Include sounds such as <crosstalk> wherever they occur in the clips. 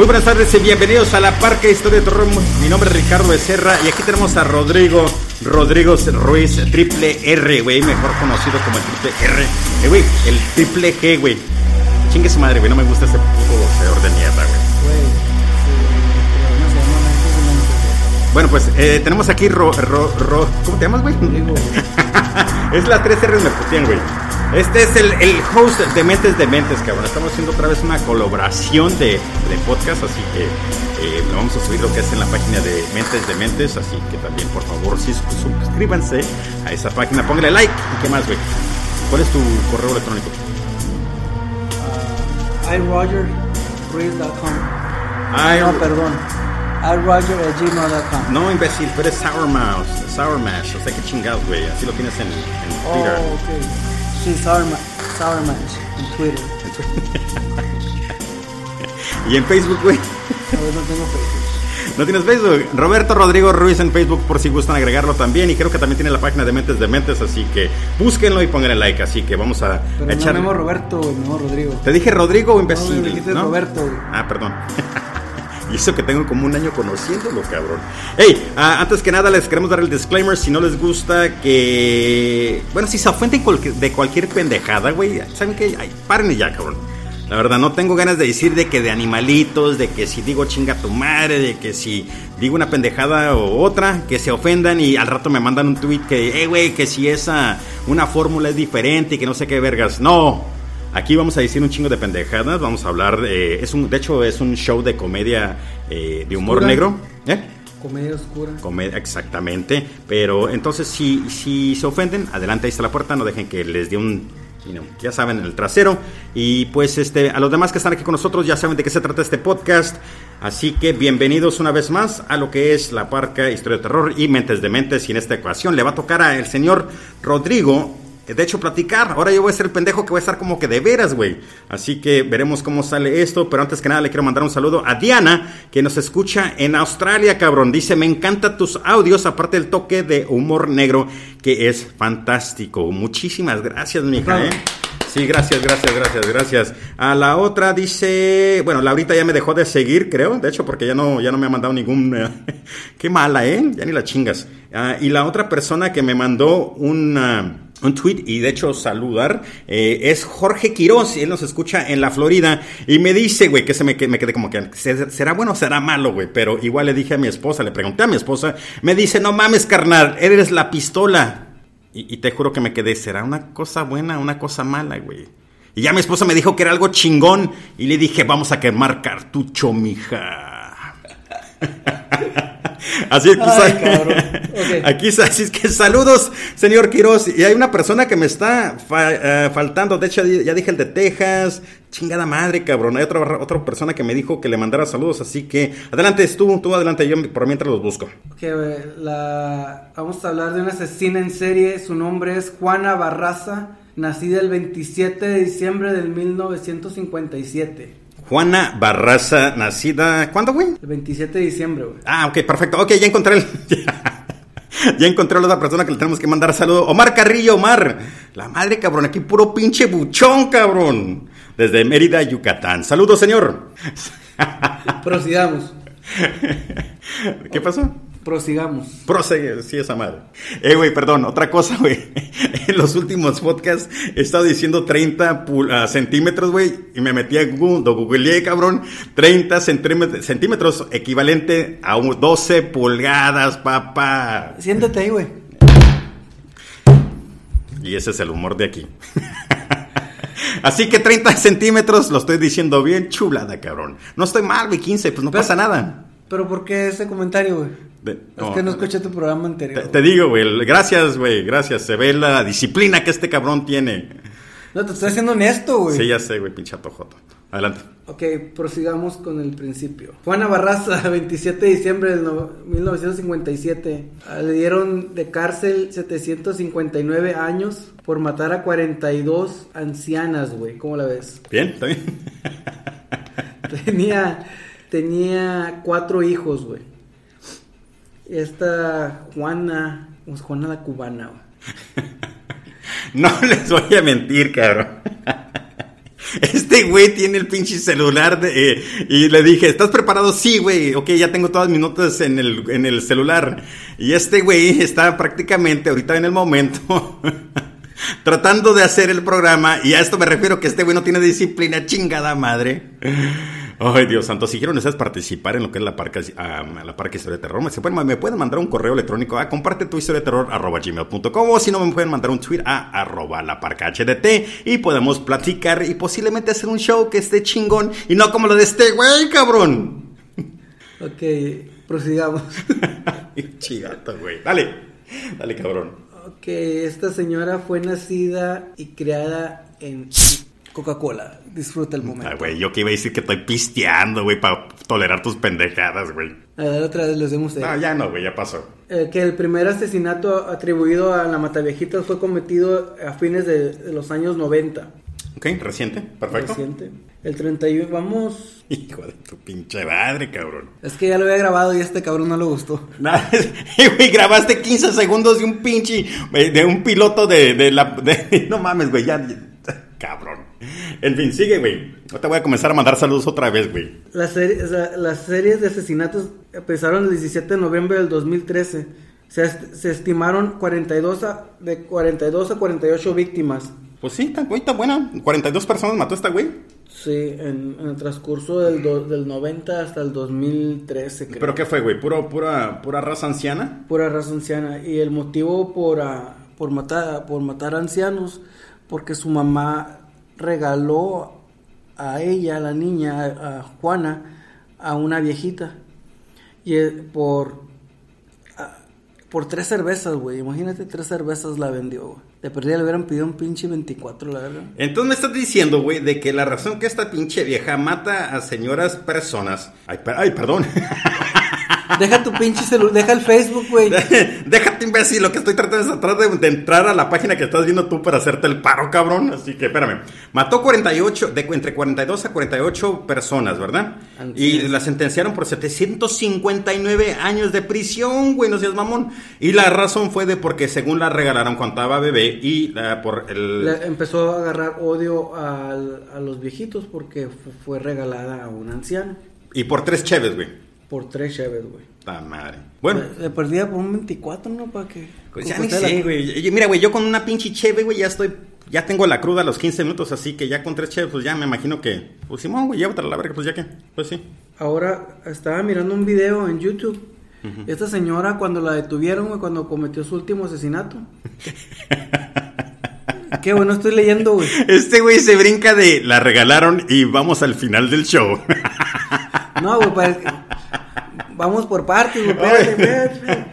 Muy buenas tardes y bienvenidos a la Parque Historia de Terror. Mi nombre es Ricardo Becerra y aquí tenemos a Rodrigo Rodrigo Ruiz, triple R, güey, mejor conocido como el triple R. Eh, güey, el triple G, güey. Chingue su madre, güey, no me gusta ese puto boxeador de mierda, güey. Bueno, pues eh, tenemos aquí Ro, Ro, Ro, ¿Cómo te llamas, güey? <laughs> es la 3 R me pusieron, güey. Este es el, el, host de Mentes de Mentes, cabrón. Estamos haciendo otra vez una colaboración de, de podcast, así que eh, vamos a subir lo que es en la página de Mentes de Mentes, así que también, por favor, sí, suscríbanse a esa página, póngale like. ¿Y qué más, güey? ¿Cuál es tu correo electrónico? Uh, iRogerRuiz.com. No, perdón. iRoger.gmail.com. No, imbécil, tú eres Sour Mouse, Sour Mash, o sea, qué chingados, güey. Así lo tienes en, en Twitter. Oh. Sí, Sour, Ma Sour Mash en Twitter. <laughs> ¿Y en Facebook, güey? No, no tengo Facebook. ¿No tienes Facebook? Roberto Rodrigo Ruiz en Facebook por si gustan agregarlo también. Y creo que también tiene la página de Mentes de Mentes, así que búsquenlo y pónganle like. Así que vamos a, Pero a echar. No me Roberto, no Rodrigo. ¿Te dije Rodrigo o imbécil? No, me dijiste ¿no? Roberto. Ah, perdón. <laughs> Y eso que tengo como un año conociéndolo, cabrón. Hey, uh, antes que nada les queremos dar el disclaimer. Si no les gusta que. Bueno, si se ofenden de cualquier pendejada, güey. ¿Saben qué? Ay, párenle ya, cabrón. La verdad, no tengo ganas de decir de que de animalitos, de que si digo chinga tu madre, de que si digo una pendejada o otra, que se ofendan y al rato me mandan un tweet que, eh, güey, que si esa, una fórmula es diferente y que no sé qué vergas. No. Aquí vamos a decir un chingo de pendejadas, vamos a hablar, eh, es un, de hecho es un show de comedia eh, de humor ¿Oscura? negro. ¿Eh? Comedia oscura. Comedia, exactamente. Pero entonces si, si se ofenden, adelante, ahí está la puerta, no dejen que les dé un, ya saben, en el trasero. Y pues este, a los demás que están aquí con nosotros ya saben de qué se trata este podcast. Así que bienvenidos una vez más a lo que es la Parca Historia de Terror y Mentes de Mentes. Y en esta ocasión le va a tocar al señor Rodrigo de hecho, platicar. Ahora yo voy a ser el pendejo que voy a estar como que de veras, güey. Así que veremos cómo sale esto. Pero antes que nada, le quiero mandar un saludo a Diana, que nos escucha en Australia, cabrón. Dice: Me encantan tus audios, aparte del toque de humor negro, que es fantástico. Muchísimas gracias, mija, ¿eh? Sí, gracias, gracias, gracias, gracias. A la otra dice, bueno, Laurita ya me dejó de seguir, creo, de hecho, porque ya no, ya no me ha mandado ningún, <laughs> qué mala, ¿eh? Ya ni la chingas. Uh, y la otra persona que me mandó una un tweet y de hecho saludar eh, es Jorge Quiroz él nos escucha en la Florida y me dice, güey, que se me, que me quedé como que será bueno o será malo, güey, pero igual le dije a mi esposa, le pregunté a mi esposa, me dice, no mames, carnal, eres la pistola. Y, y te juro que me quedé, ¿será una cosa buena una cosa mala, güey? Y ya mi esposa me dijo que era algo chingón y le dije, vamos a quemar cartucho, mija. <laughs> Así que, Ay, <laughs> okay. aquí así es que saludos, señor Quiroz. Y hay una persona que me está fa uh, faltando. De hecho, ya dije el de Texas. Chingada madre, cabrón. Hay otra, otra persona que me dijo que le mandara saludos. Así que adelante, tú, tú adelante. Yo por mientras los busco. Ok, la... vamos a hablar de una asesina en serie. Su nombre es Juana Barraza. Nacida el 27 de diciembre del 1957. Juana Barraza, nacida. ¿Cuándo, güey? El 27 de diciembre, güey. Ah, ok, perfecto. Ok, ya encontré el. <laughs> ya encontré a la otra persona que le tenemos que mandar saludo. Omar Carrillo, Omar. La madre, cabrón. Aquí puro pinche buchón, cabrón. Desde Mérida, Yucatán. Saludos, señor. Prosigamos. <laughs> ¿Qué pasó? Prosigamos. Prosegue, sí, esa madre. Eh, güey, perdón, otra cosa, güey. <laughs> En los últimos podcasts he estado diciendo 30 uh, centímetros, güey, y me metí a Google, lo googleé, cabrón. 30 centímetros, centímetros equivalente a 12 pulgadas, papá. Siéntate ahí, güey. Y ese es el humor de aquí. <laughs> Así que 30 centímetros, lo estoy diciendo bien, chulada, cabrón. No estoy mal, güey, 15, pues no Pero- pasa nada. Pero ¿por qué ese comentario, güey? De- Es no, que no escuché tu programa anterior. Te, te digo, güey, gracias, güey, gracias. Se ve la disciplina que este cabrón tiene. No, te estoy haciendo honesto, güey. Sí, ya sé, güey, pinche atojoto. Adelante. Ok, prosigamos con el principio. Juana Barraza, <laughs> 27 de diciembre del no- 1957. ah, Le dieron de cárcel 759 años por matar a 42 ancianas, güey. ¿Cómo la ves? ¿Bien? ¿Está bien? <laughs> Tenía, tenía cuatro hijos, güey. Esta Juana, pues Juana la cubana. <laughs> No les voy a mentir, cabrón. <laughs> Este güey tiene el pinche celular eh, y le dije, ¿estás preparado? Sí, güey. Ok, ya tengo todas mis notas en el, en el celular. Y este güey está prácticamente ahorita en el momento <laughs> tratando de hacer el programa. Y a esto me refiero que este güey no tiene disciplina chingada madre. Ay, Dios santo, si quieren ustedes participar en lo que es la parca, uh, la parca historia de terror, me, pueden, me pueden mandar un correo electrónico a comparte tu historia de terror arroba gmail.com o si no me pueden mandar un tweet a arroba la parca HDT y podemos platicar y posiblemente hacer un show que esté chingón y no como lo de este güey, cabrón. <laughs> Ok, prosigamos. <laughs> Chigato, güey. Dale, dale, cabrón. Ok, esta señora fue nacida y criada en Coca-Cola. Disfruta el momento. Ay, güey, yo que iba a decir que estoy pisteando, güey, para tolerar tus pendejadas, güey. A ver, otra vez les demos No, ya no, güey, ya pasó. Eh, que el primer asesinato atribuido a la Mataviejitas fue cometido a fines de, de los años 90. Ok, reciente, perfecto. Reciente. El 31, vamos. Hijo de tu pinche madre, cabrón. Es que ya lo había grabado y a este cabrón no le gustó. <laughs> <laughs> Güey, grabaste 15 segundos de un pinche. de un piloto de, de la. de- <laughs> no mames, güey, ya. Cabrón. En fin, sigue, güey. Ahorita voy a comenzar a mandar saludos otra vez, güey. Las, seri- o sea, las series de asesinatos empezaron el 17 de noviembre del 2013. Se, est- se estimaron 42 a, de 42 a 48 víctimas. Pues sí, está, güey, está buena. 42 personas mató esta güey. Sí, en, en el transcurso del, do- del 90 hasta el 2013, creo. ¿Pero qué fue, güey? ¿Puro, pura, ¿Pura raza anciana? Pura raza anciana. Y el motivo por, ah, por, matar, por matar ancianos, porque su mamá regaló a ella, a la niña, a, Juana, a una viejita. Y eh, por, por tres cervezas, güey. Imagínate, tres cervezas la vendió, güey. De perdida le hubieran pedido un pinche 24, la verdad. Entonces me estás diciendo, güey, de que la razón que esta pinche vieja mata a señoras personas. Ay, per- ay perdón. <laughs> Deja tu pinche celular, deja el Facebook, güey. <laughs> Déjate, imbécil. Lo que estoy tratando es tratar de, de entrar a la página que estás viendo tú para hacerte el paro, cabrón. Así que espérame. Mató 48, de, entre 42 a 48 personas, ¿verdad? Y la sentenciaron por 759 años de prisión, güey. No seas mamón. Y la razón fue de porque según la regalaron cuando estaba bebé y la- por el. Le empezó a agarrar odio al- a los viejitos porque fu- fue regalada a un anciano. Y por tres cheves, güey. Por tres cheves, güey. Ta madre. Bueno. Le, perdía por un 24, ¿no? Para que... Pues ya ni sé, güey. Mira, güey, yo con una pinche cheve, güey, ya estoy. Ya tengo la cruda a los 15 minutos, así que ya con tres cheves, pues ya me imagino que. Pues Simón, güey, llévatela a la verga, pues ya que. Pues sí. Ahora estaba mirando un video en YouTube. Esta señora cuando la detuvieron, güey, cuando cometió su último asesinato. <laughs> Qué bueno estoy leyendo, güey. Este güey se brinca de la regalaron y vamos al final del show. No, güey, para- vamos por partes. Espérate, <laughs> espérate.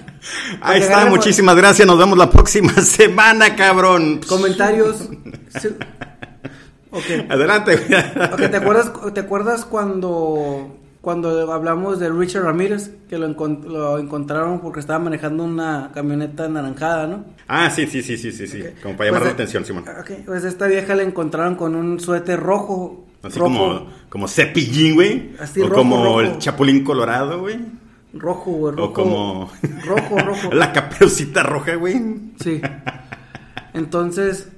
Ahí está, muchísimas gracias. Nos vemos la próxima <laughs> semana, cabrón. Comentarios. <laughs> Adelante, güey. Ok, ¿te acuerdas, ¿te acuerdas cuando, cuando hablamos de Richard Ramírez? Que lo, encon- lo encontraron porque estaba manejando una camioneta anaranjada, ¿no? Ah, sí, sí, sí, sí, sí, sí. Como para llamar Pues, la atención, Simón. Ok, pues esta vieja la encontraron con un suéter rojo. Así rojo, como, como cepillín, güey. Así o rojo, como rojo. el chapulín colorado, güey. Rojo, güey, rojo. O como. Rojo, rojo. <laughs> la caperucita roja, güey. Sí. Entonces,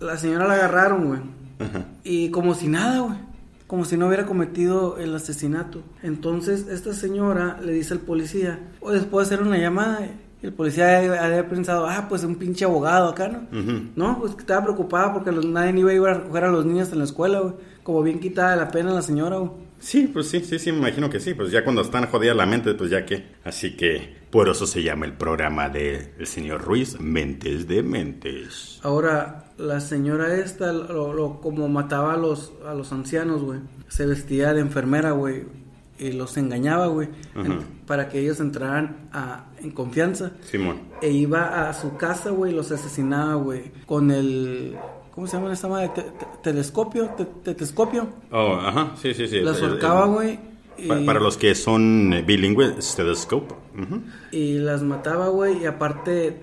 la señora la agarraron, güey. Ajá. Y como si nada, güey. Como si no hubiera cometido el asesinato. Entonces, esta señora le dice al policía, o después de hacer una llamada, el policía había pensado, ah, pues un pinche abogado acá, ¿no? No, pues estaba preocupada porque los, nadie iba a ir a recoger a los niños en la escuela, güey. Como bien quitada de la pena la señora, güey. Sí, pues sí, sí, sí, me imagino que sí. Pues ya cuando están jodida la mente, pues ya que. Así que por eso se llama el programa de el señor Ruiz, Mentes de Mentes. Ahora, la señora esta, lo, lo- como mataba a los, a los ancianos, güey, se vestía de enfermera, güey, y los engañaba, güey, en- para que ellos entraran a- en confianza. Simón. E iba a su casa, güey, y los asesinaba, güey, con el... ¿Cómo se llama esta madre? Te- te- telescopio, te- tetescopio. Oh, ajá, sí, sí, sí. El- ahorcaba, güey. Pa- Para los que son eh, bilingües, stethoscope. Ujú. Y las mataba, güey, y aparte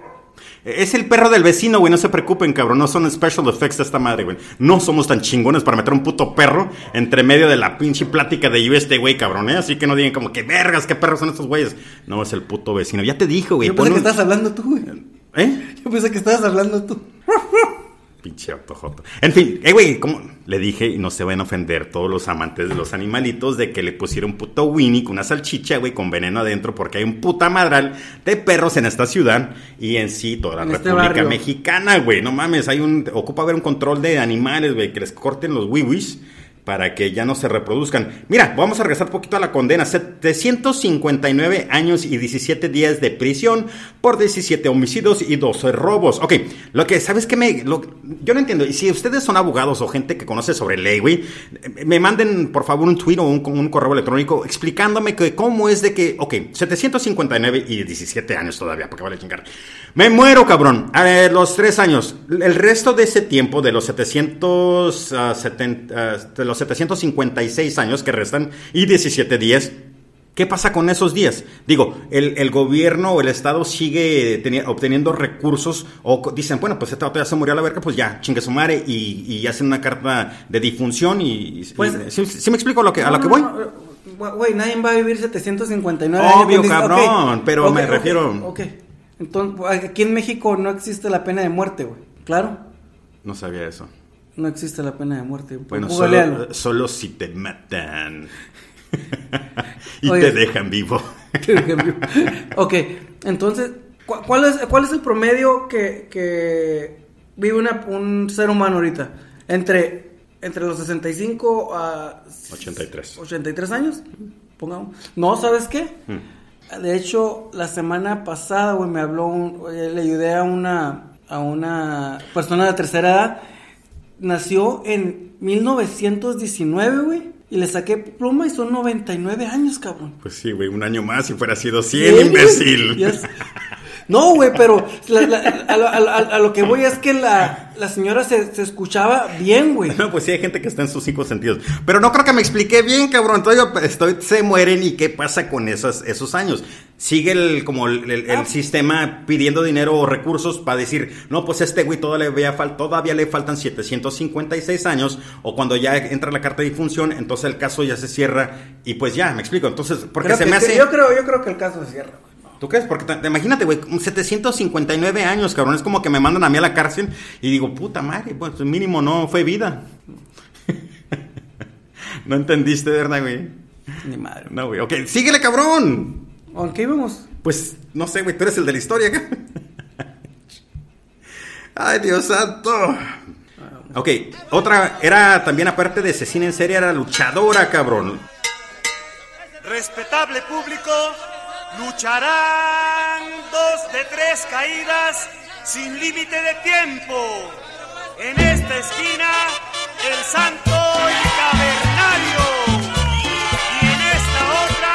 Es el perro del vecino, güey, no se preocupen, cabrón. No son special effects de esta madre, güey. No somos tan chingones para meter un puto perro entre medio de la pinche plática de yo este güey, cabrón, ¿eh? Así que no digan como que vergas, qué perros son estos güeyes. No, es el puto vecino. Ya te dijo, güey. Yo pensé que un- estabas hablando tú, güey. ¿Eh? Yo pensé que estabas hablando tú. <laughs> Pinche autojoto. En fin, eh, güey, como le dije, y no se van a ofender todos los amantes de los animalitos, de que le pusieron puto Winnie con una salchicha, güey, con veneno adentro, porque hay un puta madral de perros en esta ciudad y en sí toda la En este República. Mexicana, güey. No mames, hay un. Ocupa haber un control de animales, güey, que les corten los wiwis para que ya no se reproduzcan. Mira, vamos a regresar un poquito a la condena. 759 años y 17 días de prisión por 17 homicidios y 12 robos. Ok, lo que, ¿sabes qué me...? lo- yo no entiendo. Y si ustedes son abogados o gente que conoce sobre ley, güey, me manden, por favor, un tweet o un, un correo electrónico explicándome que cómo es de que... Ok, 759 y 17 años todavía, porque vale chingar. Me muero, cabrón. Los tres años. El resto de ese tiempo, de los 770, ah, de los 756 años que restan y 17 días, ¿qué pasa con esos días? Digo, el, el gobierno o el Estado sigue teni- obteniendo recursos o dicen, bueno, pues este vato ya se murió a la verga, pues ya, chingue su madre y, y hacen una carta de difunción y... Pues- y- ¿sí, sí me explico a lo que, a No, lo que no, voy? no, eh, Güey, nadie va a vivir 759 Obvio, años. Dice, cabrón, ok, pero ok, me ok, refiero- Ok. Entonces, aquí en México no existe la pena de muerte, güey. Claro, No sabía eso. No existe la pena de muerte. Bueno, Googlealo. solo, solo si te matan <laughs> y Oye. <laughs> te dejan vivo. ok, entonces, ¿cu- ¿cuál es, cuál es el promedio que, que vive una- un ser humano ahorita? Entre, entre los 65 a 83. 83 años, pongamos. No, ¿sabes qué? Mm. De hecho, la semana pasada, güey, me habló, un- eh, le ayudé a una, a una persona de tercera edad. Nació en 1919, güey. Y le saqué pluma y son 99 años, cabrón. Pues sí, güey, un año más si fuera sido Bien, 100, imbécil. güey. Yes. <laughs> No, güey, pero la- la- a, lo, a lo- a lo que voy es que la, la señora se, se escuchaba bien, güey. No, pues sí, hay gente que está en sus cinco sentidos. Pero no creo que me expliqué bien, cabrón. Entonces yo estoy, se mueren y qué pasa con esos, esos años. Sigue el, como el, el- el Ah. sistema pidiendo dinero o recursos para decir, no, pues este güey todavía todavía le faltan 756 años. O cuando ya entra la carta de difunción, entonces el caso ya se cierra y pues ya, me explico. Entonces, porque Creo se me hace... Yo creo, yo creo que el caso se cierra, güey. ¿Tú crees? Porque te- imagínate, güey, un 759 años, cabrón. Es como que me mandan a mí a la cárcel y digo, puta madre, pues mínimo no fue vida. <laughs> no entendiste, ¿verdad, güey? Ni madre. No, güey. Ok, síguele, cabrón. ¿A qué íbamos? Pues, no sé, güey, tú eres el de la historia. <laughs> Ay, Dios santo. Ok, otra, era también aparte de asesina en serie, era luchadora, cabrón. Respetable público, lucharán dos de tres caídas sin límite de tiempo. En esta esquina, el santo y cavernario. Y en esta otra,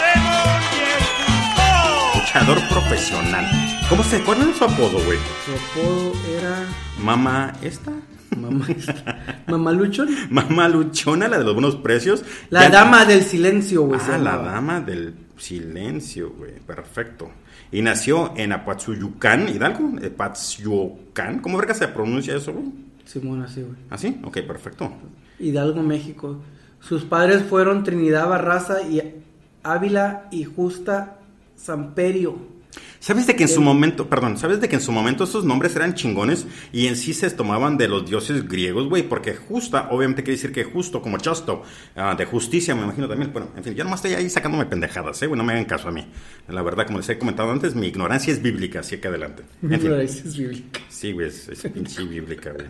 Demon y el. Luchador profesional. ¿Cómo se acuerdan su apodo, güey? Su apodo era Mamá, ¿esta? Mamá, Mamá Luchón. Mamá Luchona, la de los buenos precios. La Ya- dama del silencio, güey. Ah, la dama del silencio, güey. Perfecto. Y nació en Apatzuyucán, Hidalgo. Apatzuyucán. ¿Cómo verga se pronuncia eso, güey? Simón, así, güey. ¿Así? Ok, perfecto. Hidalgo, México. Sus padres fueron Trinidad Barraza y Ávila y Justa Samperio. ¿Sabes de que en su momento, perdón, ¿sabes de que en su momento esos nombres eran chingones y en sí se tomaban de los dioses griegos, güey? Porque justa, obviamente quiere decir que justo, como justo, ah, de justicia, me imagino también. Bueno, en fin, yo nomás estoy ahí sacándome pendejadas, ¿eh? Güey, no me hagan caso a mí. La verdad, como les he comentado antes, mi ignorancia es bíblica, así que adelante. En fin. Raíces bíblicas. Sí, güey, es, es pinche bíblica, güey.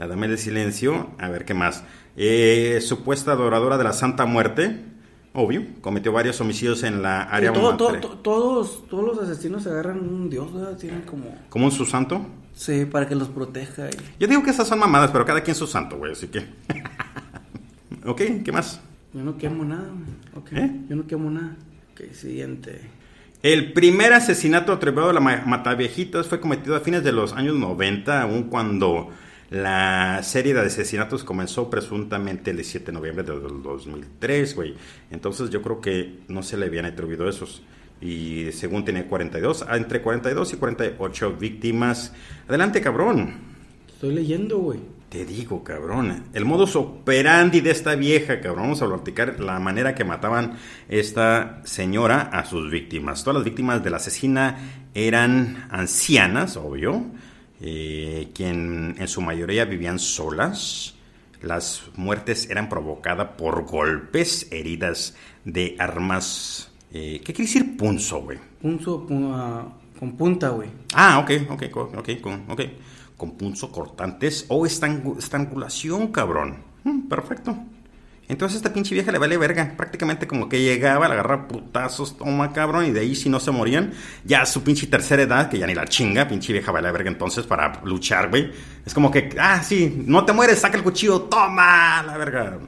La dama del silencio, a ver qué más. Eh, supuesta adoradora de la Santa Muerte, obvio, cometió varios homicidios en la área todo- todo- matre- to- todos, todos los asesinos se agarran un dios, ¿verdad? Tienen como... como un su santo. Sí, para que los proteja. y- Yo digo que esas son mamadas, pero cada quien su santo, güey, así que. <laughs> ok, ¿qué más? Yo no quemo nada, güey. Ok, ¿Eh? Yo no quemo nada. Ok, siguiente. El primer asesinato atribuido a la ma- Mataviejitas fue cometido a fines de los años 90, aún cuando la serie de asesinatos comenzó presuntamente el 17 de noviembre del 2003, güey. Entonces yo creo que no se le habían atribuido esos. Y según tenía 42, ah, entre 42 y 48 víctimas. Adelante, cabrón. Estoy leyendo, güey. Te digo, cabrón. El modus operandi de esta vieja, cabrón. Vamos a platicar la manera que mataban esta señora a sus víctimas. Todas las víctimas de la asesina eran ancianas, obvio. Eh, quien en su mayoría vivían solas. Las muertes eran provocadas por golpes, heridas de armas. eh, ¿Qué quiere decir punzo, güey? Punzo pu- ah, con punta, güey. Ah, ok, ok, ok, ok. Con punzo cortantes o estrangulación, cabrón. Mm, perfecto. Entonces esta pinche vieja le vale verga. Prácticamente como que llegaba, le agarraba putazos, toma cabrón, y de ahí si no se morían, ya su pinche tercera edad, que ya ni la chinga, pinche vieja vale verga entonces para luchar, güey. Es como que, ah, sí, no te mueres, saca el cuchillo, toma, la verga.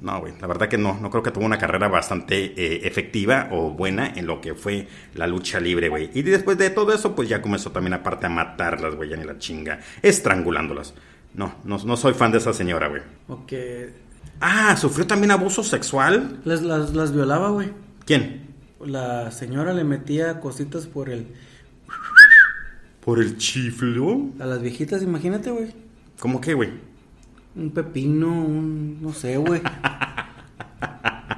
No, güey, la verdad que no, no creo que tuvo una carrera bastante eh, efectiva o buena en lo que fue la lucha libre, güey. Y después de todo eso, pues ya comenzó también aparte a matarlas, güey, ya ni la chinga, estrangulándolas. No, no, no soy fan de esa señora, güey. O que Ah, ¿sufrió también abuso sexual? las, las, las violaba, güey. ¿Quién? La señora le metía cositas por el... ¿Por el chiflo? A las viejitas, imagínate, güey. ¿Cómo que, güey? Un pepino, un... No sé, güey.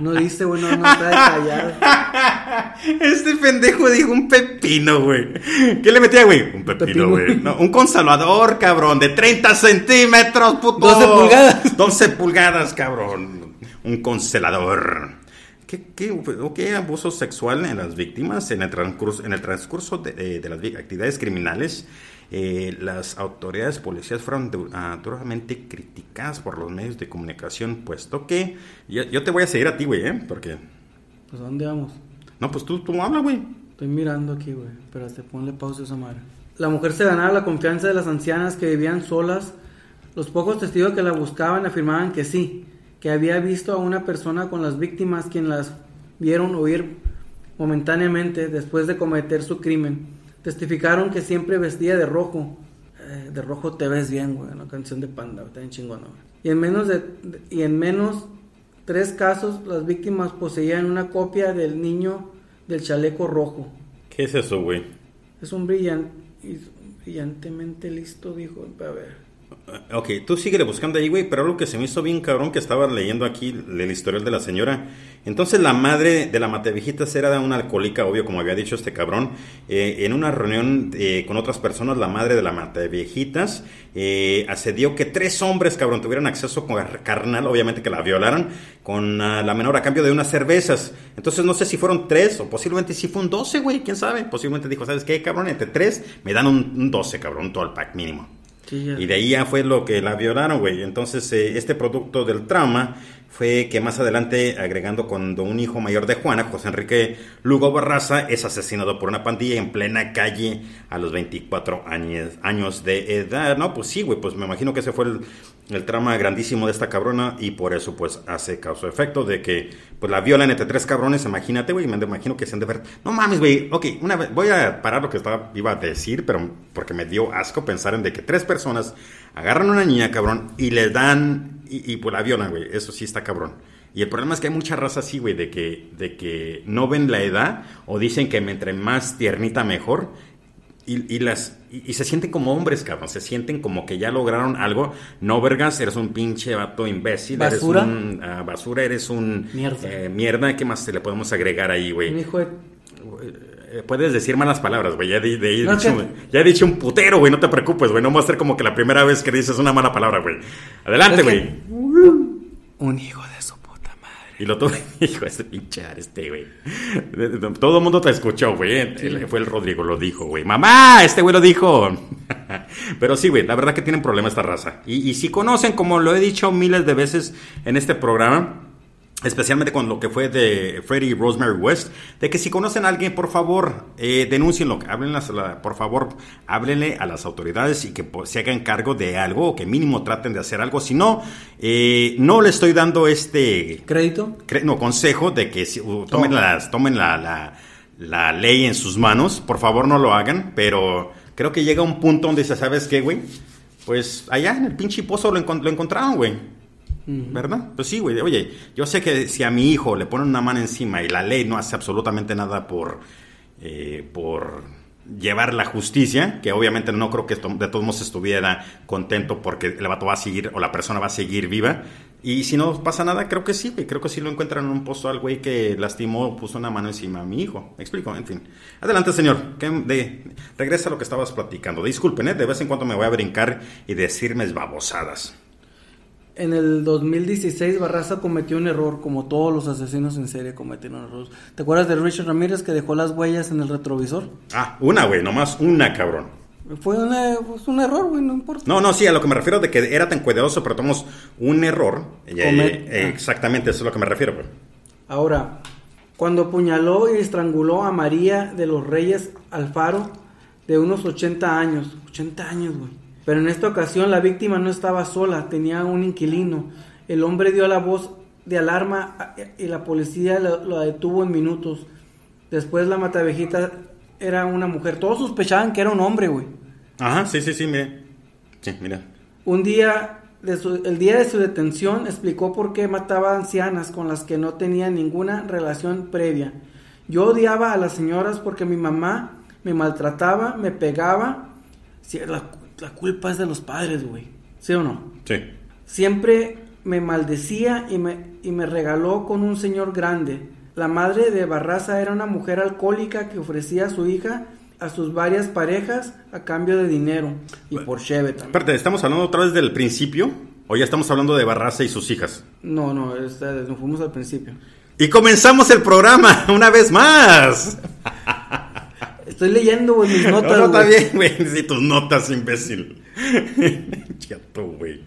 No dice, güey, no, no está detallado. <laughs> <laughs> Este pendejo dijo un pepino, güey. ¿Qué le metía, güey? Un pepino, güey. No, un conservador, cabrón, de 30 centímetros, puto. 12 pulgadas. <laughs> 12 pulgadas, cabrón. Un congelador. ¿Qué, qué, qué abuso sexual en las víctimas en el transcurso, en el transcurso de, de- de las vi- actividades criminales? eh, las autoridades policiales fueron du- ah, duramente criticadas por los medios de comunicación, puesto que yo, yo te voy a seguir a ti, güey, ¿eh? Porque, Pues, ¿a dónde vamos? No, pues tú, tú habla, güey. Estoy mirando aquí, güey. Espérate, ponle pausa a esa madre. La mujer se ganaba la confianza de las ancianas que vivían solas. Los pocos testigos que la buscaban afirmaban que sí, que había visto a una persona con las víctimas quien las vieron huir momentáneamente después de cometer su crimen. Testificaron que siempre vestía de rojo. Eh, de rojo te ves bien, güey, una canción de panda, está bien chingona. Y en menos de y en menos tres casos las víctimas poseían una copia del niño del chaleco rojo. ¿Qué es eso, güey? Es un brillan- brillantemente listo, dijo. A ver. Ok, tú síguele buscando ahí, güey, pero algo que se me hizo bien cabrón que estaba leyendo aquí el historial de la señora. Entonces la madre de la Matevijitas era una alcohólica, obvio, como había dicho este cabrón. Eh, en una reunión eh, con otras personas, la madre de la Mateviejitas eh, accedió que tres hombres, cabrón, tuvieran acceso con carnal, obviamente que la violaran, con ah, la menor a cambio de unas cervezas. Entonces no sé si fueron tres o posiblemente si fue un 12, güey, quién sabe. Posiblemente dijo, ¿sabes qué, cabrón? Entre tres me dan un, 12, cabrón, un 12 pack mínimo. Y de ahí ya fue lo que la violaron, güey. Entonces, eh, este producto del trauma fue que más adelante, agregando cuando un hijo mayor de Juana, José Enrique Lugo Barraza, es asesinado por una pandilla en plena calle a los 24 años, años de edad. No, pues sí, güey, pues me imagino que ese fue el, el trama grandísimo de esta cabrona y por eso, pues, hace causa efecto de que, pues, la violan entre tres cabrones. Imagínate, güey, me imagino que se han de ver. No mames, güey, ok, una vez, voy a parar lo que estaba, iba a decir, pero porque me dio asco pensar en de que tres personas agarran a una niña, cabrón, y le dan, y, y pues la violan, güey, eso sí está cabrón. Y el problema es que hay mucha raza así, güey, de que, de que no ven la edad o dicen que entre más tiernita mejor. Y, y las, y, y se sienten como hombres, cabrón. Se sienten como que ya lograron algo. No, vergas, eres un pinche vato imbécil. ¿Basura? Eres un ah, basura, eres un... Mierda. eh, mierda, ¿qué más le podemos agregar ahí, güey? hijo de... Eh, Puedes decir malas palabras, güey. Ya, de- he dicho, ya he dicho un putero, güey. No te preocupes, güey. No va a ser como que la primera vez que dices una mala palabra, güey. Adelante, que- güey. Un hijo de su. Y lo tuve, <laughs> hijo, este pinche este, güey. Todo el mundo te escuchó, güey. El- Fue el Rodrigo, lo dijo, güey. Mamá, este güey lo dijo. <laughs> Pero sí, güey, la verdad que tienen problema esta raza. Y, y si conocen, como lo he dicho miles de veces en este programa, especialmente con lo que fue de Freddy y Rosemary West, de que si conocen a alguien, por favor, eh, denúncienlo, la- por favor, háblenle a las autoridades y que pues, se hagan cargo de algo, o que mínimo traten de hacer algo. Si no, eh, no le estoy dando este ¿Crédito? cre- no, consejo de que si- uh, tomen, las, tomen la, la- la ley en sus manos. Por favor, no lo hagan, pero creo que llega un punto donde dice, ¿sabes qué, güey? Pues allá en el pinche pozo lo, lo encontraron, güey. ¿Verdad? Pues sí, güey. Oye, yo sé que si a mi hijo le ponen una mano encima y la ley no hace absolutamente nada por, eh, por llevar la justicia, que obviamente no creo que de todos modos estuviera contento porque el vato va a seguir o la persona va a seguir viva. Y si no pasa nada, creo que sí, güey. Creo que sí lo encuentran en un pozo al güey que lastimó, puso una mano encima a mi hijo. ¿Me explico? En fin. Adelante, señor. ¿Qué- de- regresa a lo que estabas platicando. Disculpen, ¿eh? de vez en cuando me voy a brincar y decirme babosadas. En el 2016 Barraza cometió un error, como todos los asesinos en serie cometieron errores. ¿Te acuerdas de Richard Ramírez que dejó las huellas en el retrovisor? Ah, una, güey, nomás una, cabrón. Fue una- pues, un error, güey, no importa. No, no, sí, a lo que me refiero de que era tan cuidadoso, pero tomamos un error. Eh, Comet- eh, exactamente, eso es lo que me refiero, güey. Ahora, cuando apuñaló y estranguló a María de los Reyes Alfaro, de unos 80 años. 80 años, güey. Pero en esta ocasión la víctima no estaba sola, tenía un inquilino. El hombre dio la voz de alarma y la policía lo, detuvo en minutos. Después la matavejita era una mujer. Todos sospechaban que era un hombre, güey. Ajá, sí, sí, sí, mire. Sí, mira. Un día, de su- el día de su detención, explicó por qué mataba ancianas con las que no tenía ninguna relación previa. Yo odiaba a las señoras porque mi mamá me maltrataba, me pegaba. La, la culpa es de los padres, güey. ¿Sí o no? Sí. Siempre me maldecía y me, y me regaló con un señor grande. La madre de Barraza era una mujer alcohólica que ofrecía a su hija a sus varias parejas a cambio de dinero y por cheve también. Espérate, ¿estamos hablando otra vez del principio? ¿O ya estamos hablando de Barraza y sus hijas? No, no, esta- nos fuimos al principio. Y comenzamos el programa <laughs> una vez más. <laughs> Estoy leyendo, güey, mis notas. <laughs> no, no, está bien, güey. Sí, tus notas, imbécil. <laughs> Chato, güey.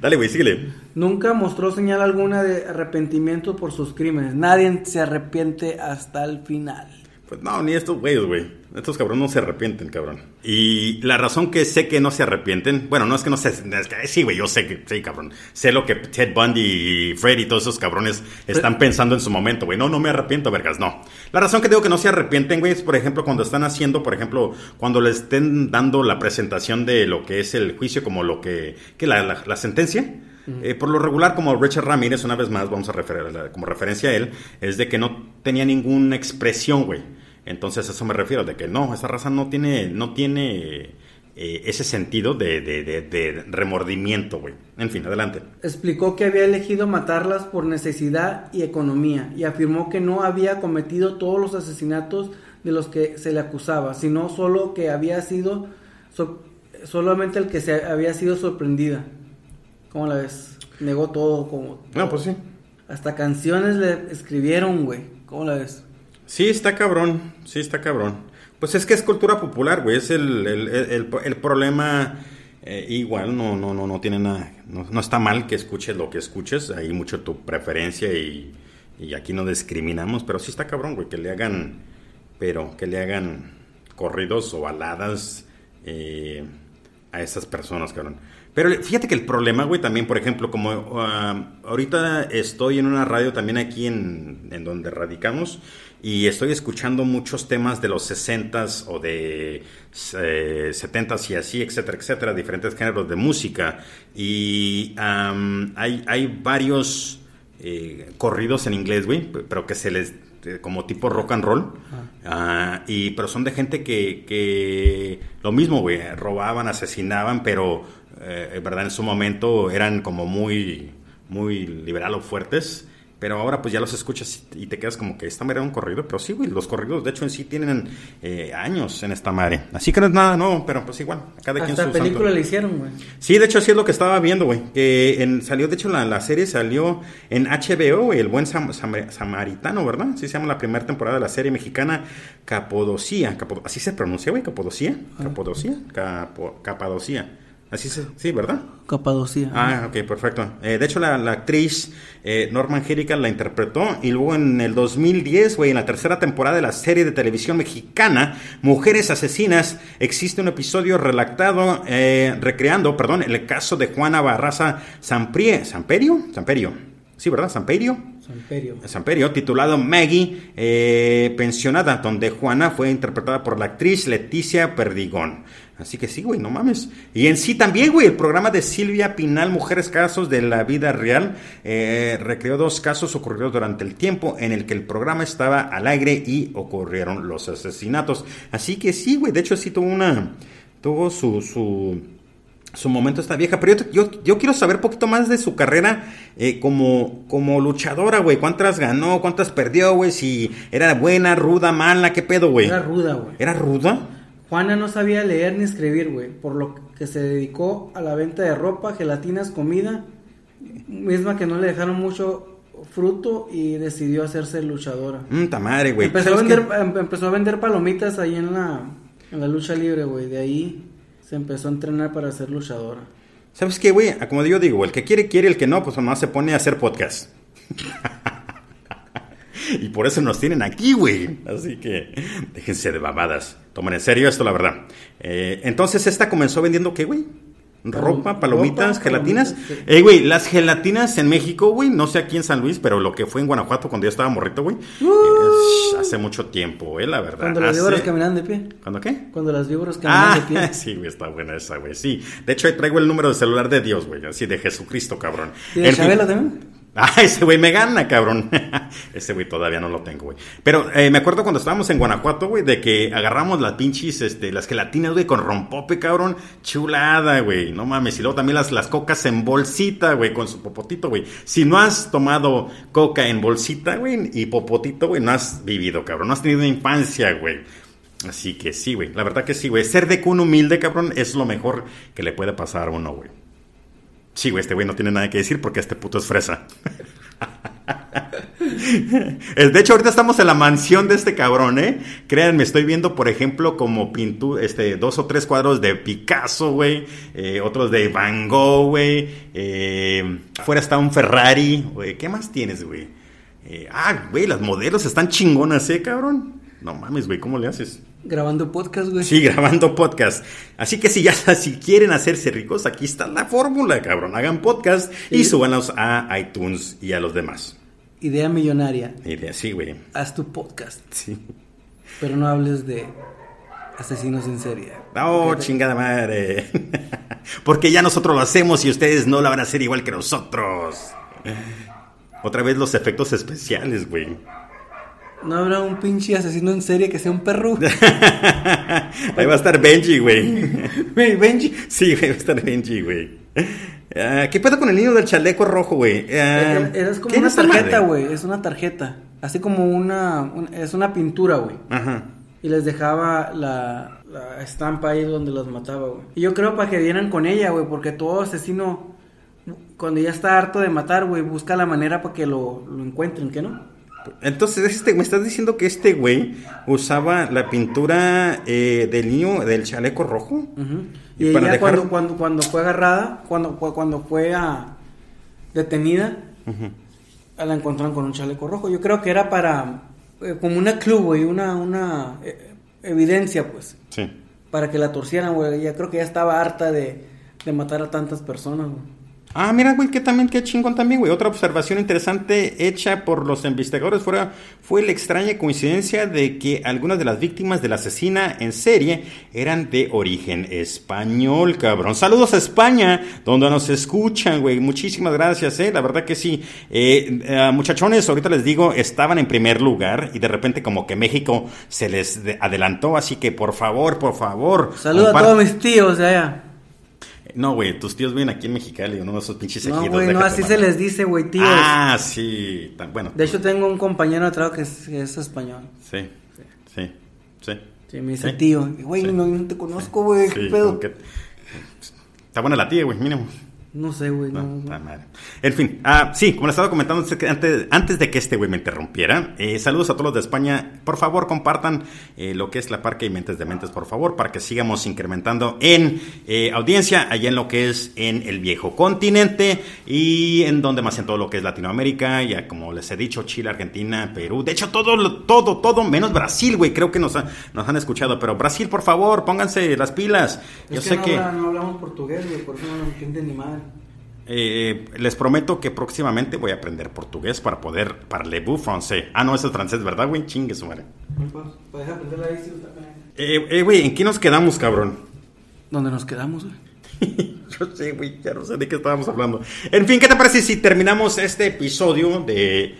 Dale, güey, síguele. Nunca mostró señal alguna de arrepentimiento por sus crímenes. Nadie se arrepiente hasta el final. Pues no, ni estos güeyes, güey. Estos cabrones no se arrepienten, cabrón. Y la razón que sé que no se arrepienten, bueno, no es que no se... es que- sí, güey, yo sé que, sí, cabrón. Sé lo que Ted Bundy y Freddy y todos esos cabrones están pensando en su momento, güey. No, no me arrepiento, vergas, no. La razón que digo que no se arrepienten, güey, es, por ejemplo, cuando están haciendo, por ejemplo, cuando le estén dando la presentación de lo que es el juicio, como lo que... que la, la- la sentencia. Eh, por lo regular, como Richard Ramírez, una vez más, vamos a referir, como referencia a él, es de que no tenía ninguna expresión, güey. Entonces a eso me refiero, de que no, esa raza no tiene, no tiene eh, ese sentido de, de- de- de remordimiento, güey. En fin, adelante. Explicó que había elegido matarlas por necesidad y economía y afirmó que no había cometido todos los asesinatos de los que se le acusaba, sino solo que había sido so- solamente el que se había sido sorprendida. ¿Cómo la ves? Negó todo como No, pues sí. hasta canciones le escribieron, güey. ¿Cómo la ves? Sí, está cabrón, sí, está cabrón. Pues es que es cultura popular, güey. Es el, el, el- problema. eh, igual, no, no, no, no tiene nada. No, no está mal que escuches lo que escuches. Hay mucho tu preferencia y, y aquí no discriminamos. Pero sí está cabrón, güey, que le hagan. Pero que le hagan corridos o baladas eh, a esas personas, cabrón. Pero fíjate que el problema, güey, también, por ejemplo, como ah, ahorita estoy en una radio también aquí en, en donde radicamos y estoy escuchando muchos temas de los 60s o de eh, 70s y así, etcétera, etcétera, diferentes géneros de música. Y hay, hay varios eh, corridos en inglés, güey, pero que se les eh, como tipo rock and roll. Ah, y pero son de gente que, que lo mismo, güey, robaban, asesinaban, pero eh, verdad en su momento eran como muy muy liberal o fuertes. Pero ahora pues ya los escuchas y te quedas como que esta madre era un corrido. Pero sí, güey, los corridos de hecho en sí tienen eh, años en esta madre. Así que no es nada, no, pero pues igual, cada quien su película santo. le hicieron, güey. Sí, de hecho, sí es lo que estaba viendo, güey. Que en- salió, de hecho, la, la serie salió en HBO, güey, El Buen Sam- Sam- Samaritano, ¿verdad? Sí se llama la primera temporada de la serie mexicana Capodocia. Capo- ¿Así se pronuncia, güey? ¿Capodocia? ¿Capodocia? Capo- Capadocia. Así se, sí, ¿verdad? Capadocia. Ah, ok, perfecto. Eh, de hecho, la, la actriz eh, Norman Herican la interpretó y luego en el 2010, güey, en la tercera temporada de la serie de televisión mexicana Mujeres Asesinas, existe un episodio relactado, eh, recreando, perdón, el caso de Juana Barraza Samprie, ¿Samperio? Samperio. Sí, ¿verdad? Samperio. Samperio. Samperio, titulado Maggie, eh, pensionada, donde Juana fue interpretada por la actriz Leticia Perdigón. Así que sí, güey, no mames. Y en sí también, güey, el programa de Silvia Pinal, Mujeres Casos de la Vida Real, eh, recreó dos casos ocurridos durante el tiempo en el que el programa estaba al aire y ocurrieron los asesinatos. Así que sí, güey, de hecho sí tuvo una, tuvo su, su, su momento esta vieja, pero yo, yo, yo quiero saber un poquito más de su carrera eh, como, como luchadora, güey. ¿Cuántas ganó? ¿Cuántas perdió, güey? Si era buena, ruda, mala, ¿qué pedo, güey? Era ruda, güey. ¿Era ruda? Juana no sabía leer ni escribir, güey, por lo que se dedicó a la venta de ropa, gelatinas, comida, misma que no le dejaron mucho fruto y decidió hacerse luchadora. Mm, ta madre, güey. Empezó a, ¿Sabes vender, em- empezó a vender palomitas ahí en la, en la lucha libre, güey. De ahí se empezó a entrenar para ser luchadora. ¿Sabes qué, güey? Como yo digo, el que quiere, quiere, el que no, pues nomás se pone a hacer podcast. <laughs> y por eso nos tienen aquí, güey. Así que déjense de babadas. Tomen en serio esto, la verdad. Eh, entonces, esta comenzó vendiendo, ¿qué, güey? Ropa, Ropa, palomitas, gelatinas. palomitas, sí. Eh, güey, las gelatinas en México, güey, no sé aquí en San Luis, pero lo que fue en Guanajuato cuando yo estaba morrito, güey, es hace mucho tiempo, eh, la verdad. Cuando las Hace- víboras caminaban de pie. ¿Cuándo qué? Cuando las víboras caminaban de Ah, pie. <laughs> sí, güey, está buena esa, güey. Sí. De hecho, ahí traigo el número de celular de Dios, güey. Así de Jesucristo, cabrón. ¿Y de fin. Chabelo también? <laughs> Ah, ese güey me gana, cabrón. <laughs> ese güey todavía no lo tengo, güey. Pero eh, me acuerdo cuando estábamos en Guanajuato, güey, de que agarramos las pinches, este, las gelatinas, güey, con rompope, cabrón. Chulada, güey. No mames. Y luego también las, las cocas en bolsita, güey, con su popotito, güey. Si no has tomado coca en bolsita, güey, y popotito, güey, no has vivido, cabrón. No has tenido una infancia, güey. Así que sí, güey. La verdad que sí, güey. Ser de cuna humilde, cabrón, es lo mejor que le puede pasar a uno, güey. Sí, güey, este güey no tiene nada que decir porque este puto es fresa. Es- De hecho, ahorita estamos en la mansión de este cabrón, ¿eh? Créanme, estoy viendo, por ejemplo, como pintura, este, dos o tres cuadros de Picasso, güey, eh, otros de Van Gogh, güey, eh, afuera está un Ferrari, güey, ¿qué más tienes, güey? Eh, ah, güey, las modelos están chingonas, ¿eh, cabrón? No mames, güey, ¿cómo le haces? Grabando podcast, güey. Sí, <laughs> grabando podcast. Así que si ya <laughs> si quieren hacerse ricos, aquí está la fórmula, cabrón. Hagan podcast y Sí. súbanlos a iTunes y a los demás. Idea millonaria. Y de así, güey. Haz tu podcast. Sí. Pero no hables de asesinos en serie. Oh, te- chingada madre. <laughs> Porque ya nosotros lo hacemos y ustedes no lo van a hacer igual que nosotros. Otra vez los efectos especiales, güey. No habrá un pinche asesino en serie que sea un perro. <laughs> Ahí va a estar Benji, güey. Güey, Benji. Sí, güey, va a estar Benji, güey. Ah, ¿Qué pedo con el niño del chaleco rojo, güey? Ah, Es como ¿qué una tarjeta, güey. Es una tarjeta. Así como una. un- es una pintura, güey. Ajá. Y les dejaba la, la estampa ahí donde los mataba, güey. Y yo creo para que dieran con ella, güey. Porque todo asesino, cuando ya está harto de matar, güey, busca la manera para que lo, lo encuentren, ¿qué no? Entonces, este, me estás diciendo que este güey usaba la pintura eh, del niño del chaleco rojo. Y Y, para ella dejar- cuando, cuando, cuando fue agarrada, cuando, cu- cuando fue a- detenida, Ujú. la encontraron con un chaleco rojo. Yo creo que era para, eh, como una club, güey, una, una eh, evidencia, pues, Sí. para que la torcieran, güey. Ya creo que ya estaba harta de, de matar a tantas personas, güey. Ah, mira, güey, que también, qué chingón también, güey. Otra observación interesante hecha por los investigadores fuera, fue la extraña coincidencia de que algunas de las víctimas de la asesina en serie eran de origen español, cabrón. Saludos a España, donde nos escuchan, güey. Muchísimas gracias, eh. La verdad que sí. Eh, eh, muchachones, ahorita les digo, estaban en primer lugar y de repente como que México se les de- adelantó, así que por favor, por favor. Saludos a todos mis tíos de allá. No, güey, tus tíos viven aquí en Mexicali, uno de esos pinches No, ejidos, güey, no, así se les dice, güey, tíos. Ah, sí. tan- bueno. De hecho, tengo un compañero de trabajo que es, que es español. Sí, sí, sí. Sí, me dice Sí. tío. Güey, Sí. no, no te conozco, güey. ¿Qué pedo? que- Está buena la tía, güey, mínimo. No sé, güey. No, No, no. madre. En fin, ah, sí, como les estaba comentando antes, antes, de que este güey me interrumpiera, eh, saludos a todos los de España. Por favor, compartan eh, lo que es la Parque y Mentes de Mentes, por favor, para que sigamos incrementando en eh, audiencia, allá en lo que es en el viejo continente y en donde más en todo lo que es Latinoamérica, ya como les he dicho, Chile, Argentina, Perú. De hecho, todo, todo, todo, menos Brasil, güey, creo que nos, ha- nos han escuchado. Pero Brasil, por favor, pónganse las pilas. Yo sé no que... no hablamos portugués, güey, por eso no entienden ni madre. Eh, les prometo que próximamente voy a aprender portugués para poder parler-vous français. Ah, no, eso es francés, ¿verdad, güey? Chingue su madre. Deja aprender la bici, está bien. Eh, eh, güey, ¿en qué nos quedamos, cabrón? ¿Dónde nos quedamos, güey? <laughs> Yo sé, güey, ya no sé de qué estábamos hablando. En fin, ¿qué te parece si terminamos este episodio de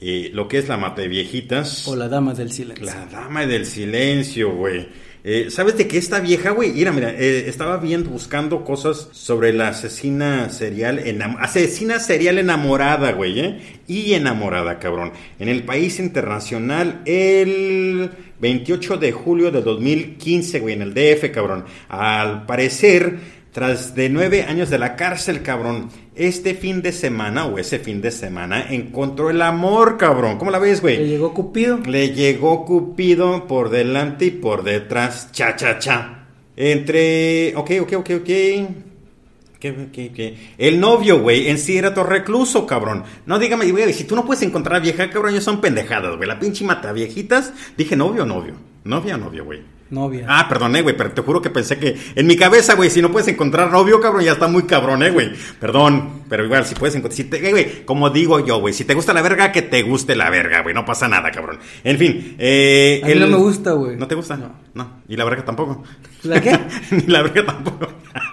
eh, lo que es la mata de viejitas? O la dama del silencio. La dama del silencio, güey. Eh, ¿Sabes de qué esta vieja, güey? Mira, mira, eh, estaba viendo, buscando cosas sobre la asesina serial, asesina serial enamorada, güey, ¿eh? Y enamorada, cabrón. En el país internacional, el 28 de julio de 2015, güey, en el DF, cabrón. Al parecer, tras de nueve años de la cárcel, cabrón, este fin de semana o ese fin de semana encontró el amor, cabrón. ¿Cómo la ves, güey? Le llegó Cupido. Le llegó Cupido por delante y por detrás. Cha, cha, cha. Entre. Ok, ok, ok, ok. ¿Qué, qué, qué? El novio, güey, en sí era todo recluso, cabrón. No, dígame, güey, si tú no puedes encontrar vieja, cabrón, ellos son pendejadas, güey. La pinche mata viejitas. Dije novio novio. Novia novio, güey. Novia. Ah, perdoné, güey, pero te juro que pensé que en mi cabeza, güey, si no puedes encontrar novio, cabrón, ya está muy cabrón, eh, güey. Perdón, pero igual, si puedes encontrar, si te, eh, güey, como digo yo, güey, si te gusta la verga, que te guste la verga, güey, no pasa nada, cabrón. En fin, eh, A mí no me gusta, güey. ¿No te gusta? No. No. ¿Y la verga tampoco? ¿La qué? <laughs> Ni la verga tampoco.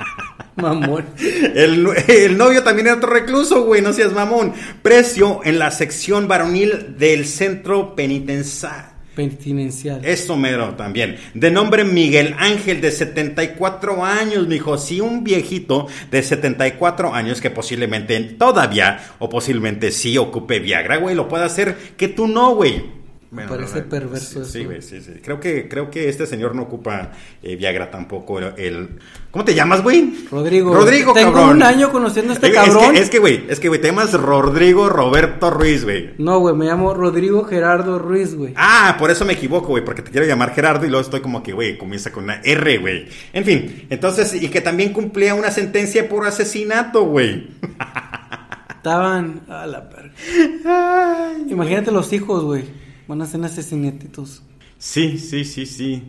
<laughs> Mamón. El, el novio también era otro recluso, güey, no seas mamón. Precio en la sección varonil del centro penitenciario. Pertinencial. Eso mero también. De nombre Miguel Ángel, de 74 años, mijo. Sí, un viejito de 74 años que posiblemente todavía o posiblemente sí ocupe Viagra, güey. Lo puede hacer que tú no, güey. Me parece perverso sí, Sí, eso. güey, sí, sí. Creo que, creo que este señor no ocupa eh, Viagra tampoco. El, ¿Cómo te llamas, güey? Rodrigo. Rodrigo, Tengo cabrón. un año conociendo a este Es- cabrón. Es que, güey, es que, güey, te llamas Rodrigo Roberto Ruiz, güey. No, güey, me llamo Rodrigo Gerardo Ruiz, güey. Ah, por eso me equivoco, güey, porque te quiero llamar Gerardo y luego estoy como que, güey, comienza con una R, güey. En fin, entonces, y que también cumplía una sentencia por asesinato, güey. <laughs> Estaban a la verga. Imagínate los hijos, güey. Van a ser asesinatitos. Sí, sí, sí, sí.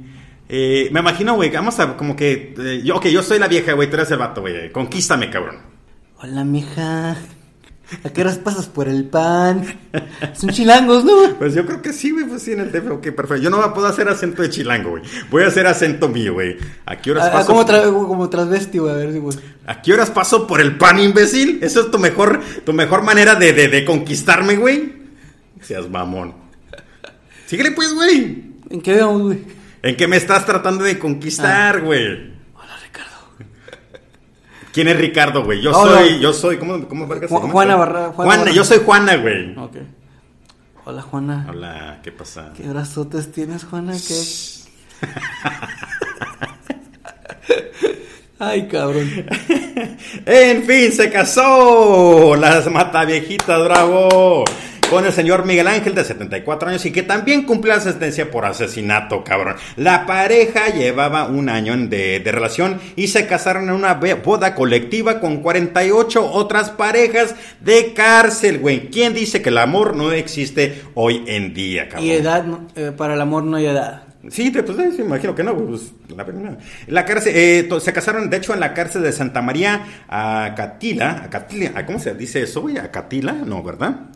Eh, me imagino, güey, vamos a como que, eh, yo, ok, yo soy la vieja, güey, tú eres el vato, güey, conquístame, cabrón. Hola, mija. ¿A qué horas pasas por el pan? Son chilangos, ¿no? Pues yo creo que sí, güey, pues sí, en el DF, ok, perfecto. Yo no puedo hacer acento de chilango, güey. Voy a hacer acento mío, güey. ¿A qué horas Ah, paso? como, tra como transvesti, güey, a ver si, güey. ¿A qué horas paso por el pan, imbécil? ¿Eso es tu mejor, tu mejor manera de, de, de conquistarme, güey? Seas mamón. Síguele pues, güey. ¿En qué vamos, güey? ¿En qué me estás tratando de conquistar, Ah. güey? Hola, Ricardo. ¿Quién es Ricardo, güey? Yo soy, yo soy, ¿cómo, cómo Ju-? Juana Barra- Juana Juana, Barra- yo soy Juana, güey. Ok. Hola, Juana. Hola, ¿qué pasa? ¿Qué brazotes tienes, Juana? ¿Qué? <laughs> Ay, cabrón. En fin, se casó las mataviejitas, bravo. Con el señor Miguel Ángel de 74 años y que también cumplió la sentencia por asesinato, cabrón. La pareja llevaba un año de, de relación y se casaron en una boda colectiva con 48 otras parejas de cárcel, güey. ¿Quién dice que el amor no existe hoy en día, cabrón? Y edad, eh, para el amor no hay edad. Sí, pues eh, imagino que no, pues, la, verdad. la cárcel, eh, se casaron, de hecho, en la cárcel de Santa María, a Catila, a Catila, ¿cómo se dice eso, güey? A Catila, no, ¿verdad?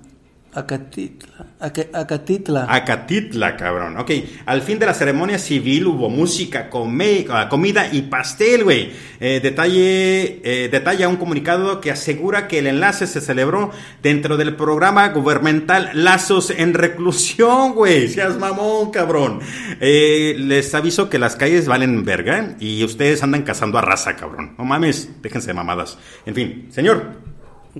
Acatitla. Aca- Acatitla. A Catitla, cabrón. Ok, al fin de la ceremonia civil hubo música, come- ah, comida y pastel, güey. Eh, detalle, eh, detalla un comunicado que asegura que el enlace se celebró dentro del programa gubernamental Lazos en Reclusión, güey. Seas mamón, cabrón. Eh, les aviso que las calles valen verga y ustedes andan cazando a raza, cabrón. No mames, déjense de mamadas. En fin, señor.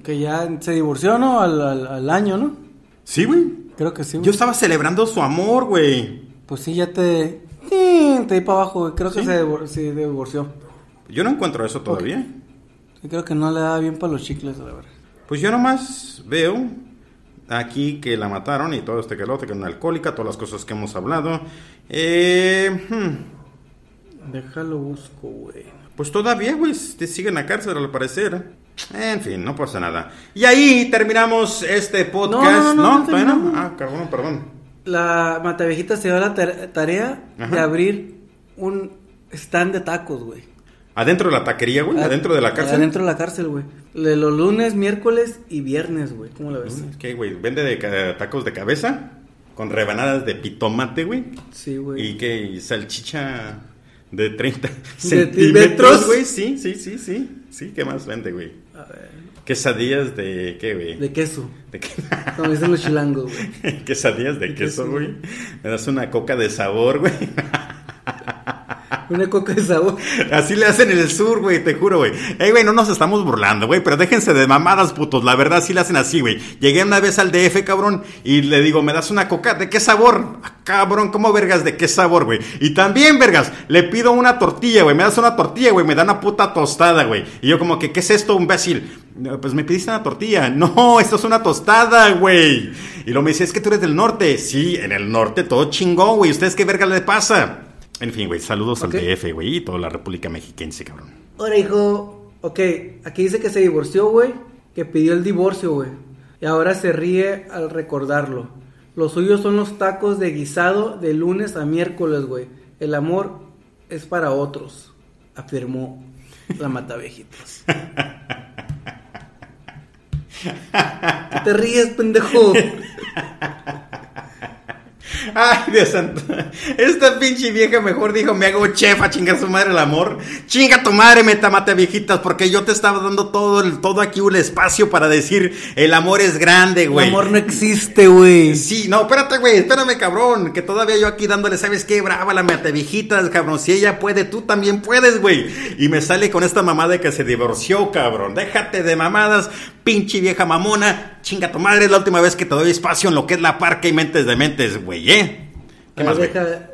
Que ya se divorció, ¿no? Al, al- al año, ¿no? Sí, güey. Creo que sí. güey. Yo estaba celebrando su amor, güey. Pues sí, ya te. Sí, te di para abajo, güey. Creo que ¿Sí? se divor- divorció. Yo no encuentro eso todavía. Sí, creo que no le da bien para los chicles, la verdad. Pues yo nomás veo aquí que la mataron y todo este que que es una alcohólica, todas las cosas que hemos hablado. Eh, hmm, Déjalo busco, güey. pues todavía, güey, te siguen a cárcel al parecer. En fin, no pasa nada. Y ahí terminamos este podcast. No, no, no. Ah, cabrón, perdón. La Mataviejita se dio la tar- tarea Ajá. de abrir un stand de tacos, güey. Adentro de la taquería, güey, adentro de la cárcel. Adentro de la cárcel, güey. De los lunes, miércoles y viernes, güey. ¿Cómo la ves? ¿Qué, güey? ¿Vende de tacos de cabeza? Con rebanadas de pitomate, güey. Sí, güey. ¿Y qué? ¿Y salchicha de 30 Centímetros. centímetros, güey? Sí, sí, sí, sí. Sí, ¿qué más vende, güey? A ver. Quesadillas de qué, güey? De queso. ¿De qué? <laughs> Como dicen los chilangos, güey. <laughs> Quesadillas de queso, güey. Me das una coca de sabor, güey. <laughs> Una coca de sabor. Así le hacen en el sur, güey, te juro, güey. Ey, güey, no nos estamos burlando, güey, pero déjense de mamadas, putos. La verdad, sí le hacen así, güey. Llegué una vez al DF, cabrón, y le digo, ¿me das una coca? ¿De qué sabor? Ah, cabrón, ¿cómo vergas? ¿De qué sabor, güey? Y también, vergas, le pido una tortilla, güey. Me das una tortilla, güey. Me da una puta tostada, güey. Y yo como que, ¿qué es esto, imbécil? Pues me pediste una tortilla. <laughs> No, esto es una tostada, güey. Y luego me dice, es que tú eres del norte. Sí, en el norte todo chingón, güey. ¿Ustedes qué verga le pasa? En fin, güey, saludos al DF, güey, y toda la República Mexiquense, cabrón. Ahora, hijo, ok, aquí dice que se divorció, güey, que pidió el divorcio, güey. Y ahora se ríe al recordarlo. Los suyos son los tacos de guisado de lunes a miércoles, güey. El amor es para otros, afirmó la matavejitas. <laughs> ¿Qué te ríes, pendejo? <laughs> <laughs> Ay, Dios santo. Esta pinche vieja mejor dijo, me hago chef a chingar su madre el amor. Chinga tu madre, metamate viejitas, porque yo te estaba dando todo el, todo aquí un espacio para decir, el amor es grande, El güey. amor no existe, güey. Sí, no, espérate, güey, espérame, cabrón, que todavía yo aquí dándole, ¿sabes qué? Brava la viejitas, cabrón, si ella puede, tú también puedes, güey. Y me sale con esta mamada de que se divorció, cabrón. Déjate de mamadas, pinche vieja mamona, chinga tu madre, es la última vez que te doy espacio en lo que es la parca y mentes de mentes, güey, ¿eh? ¿Qué más, güey? deja-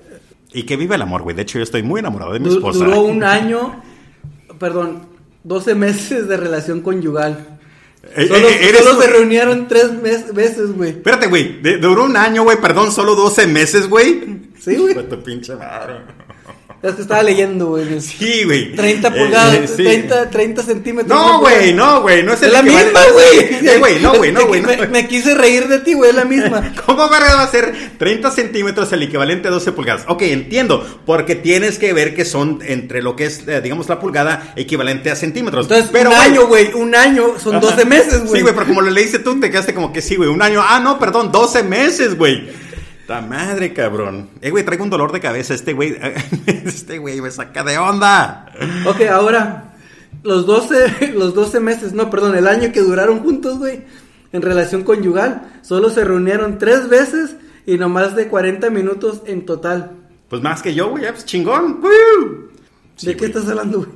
Y que vive el amor, güey. De hecho, yo estoy muy enamorado de mi esposa. Duró un año, perdón, 12 meses de relación conyugal. Eh, Solo, eh, eres solo un- se reunieron tres mes- veces, güey. Espérate, güey. Duró un año, güey, perdón, solo 12 meses, güey. Sí, güey. Tu pinche madre. Es que estaba leyendo, güey. Sí, güey. 30 Eh, pulgadas, eh, sí. 30, 30 centímetros. No, güey, no, güey. No es el la misma, güey. Eh, güey, no, güey, no, Me- güey. no. Me, me quise reír de ti, güey, es la misma. <laughs> ¿Cómo verga va a ser 30 centímetros el equivalente a 12 pulgadas? Ok, entiendo, porque tienes que ver que son entre lo que es, eh, digamos, la pulgada equivalente a centímetros. Entonces, Pero, un año, güey, un año son 12 meses, güey. Sí, güey, pero como lo leíste tú, te quedaste como que sí, güey, un año. Ah, no, perdón, 12 meses, güey. La madre, cabrón. Eh, güey, traigo un dolor de cabeza. Este güey, <laughs> este güey me saca de onda. Ok, ahora, los 12, los 12 meses, no, perdón, el año que duraron juntos, güey, en relación conyugal, solo se reunieron tres veces y no más de 40 minutos en total. Pues más que yo, güey, pues chingón. ¡Woo! Sí, ¿De qué güey. estás hablando, güey?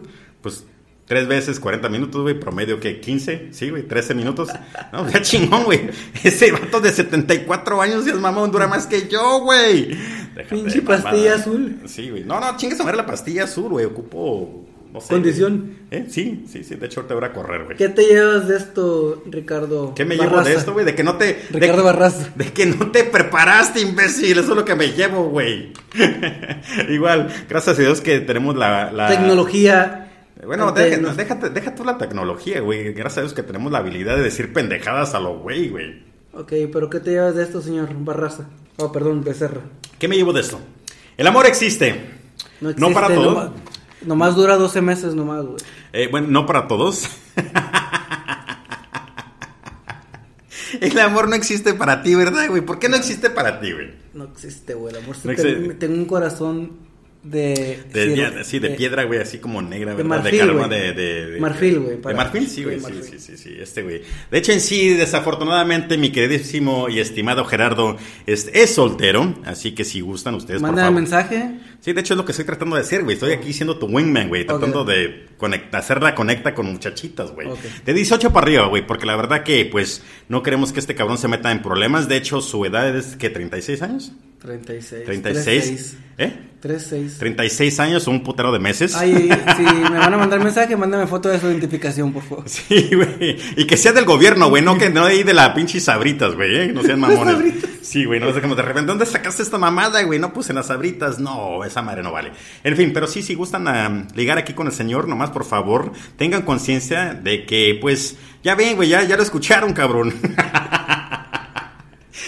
Tres veces 40 minutos, güey, promedio que 15, sí, güey, 13 minutos. No, ya chingón, güey. Ese vato de 74 años es mamón, dura más que yo, güey. Pinche pastilla azul. Sí, güey. No, no, chingues a ver la pastilla azul, güey. Ocupo, no sé. Condición. ¿Eh? Sí, sí, sí. De hecho, ahorita voy a correr, güey. ¿Qué te llevas de esto, Ricardo? ¿Qué me llevo Barraza? de esto, güey? De que no te. Ricardo de, Barraza. De que no te preparaste, imbécil. Eso es lo que me llevo, güey. <laughs> Igual, gracias a Dios que tenemos la. la- Tecnología. Bueno, deja, déjate, deja tú la tecnología, güey. Gracias a Dios que tenemos la habilidad de decir pendejadas a lo güey, güey. Ok, pero ¿qué te llevas de esto, señor Barraza? Oh, perdón, Becerra. ¿Qué me llevo de esto? El amor existe. No, No para existe, todos. Nomás, nomás dura 12 meses nomás, güey. Eh, bueno, no para todos. El amor no existe para ti, ¿verdad, güey? ¿Por qué no existe para ti, güey? No existe, güey. El amor sí No te- existe. tengo un corazón de... De, sí, de piedra, güey, así como negra, de ¿verdad? marfil, de, de, de- Marfil, güey, De marfil, sí, güey, sí, sí, sí, sí, este güey. De hecho, en sí, desafortunadamente, mi queridísimo y estimado Gerardo es, es soltero, así que si gustan ustedes, Manda favor. mensaje. Sí, de hecho es lo que estoy tratando de hacer, güey. Estoy aquí siendo tu wingman, güey. Tratando de conecta, hacer la conecta con muchachitas, güey. De 18 para arriba, güey. Porque la verdad que, pues, no queremos que este cabrón se meta en problemas. De hecho, su edad es, ¿qué? ¿36 años? 36. 36. ¿Eh? 36. 36 años, un putero de meses. Ay, <laughs> si me van a mandar mensaje, mándame foto de su identificación, por favor. Sí, güey. Y que sea del gobierno, güey. No que no de ahí de la pinche sabritas, güey. ¿eh? No sean <laughs> mamones. Sí, güey. No sé cómo de repente. ¿Dónde sacaste esta mamada, güey? No puse en las sabritas. No, esa madre no vale. En fin, pero sí, si gustan ah, ligar aquí con el señor, nomás por favor, tengan conciencia de que, pues, ya ven, güey, ya, ya lo escucharon, cabrón. <laughs>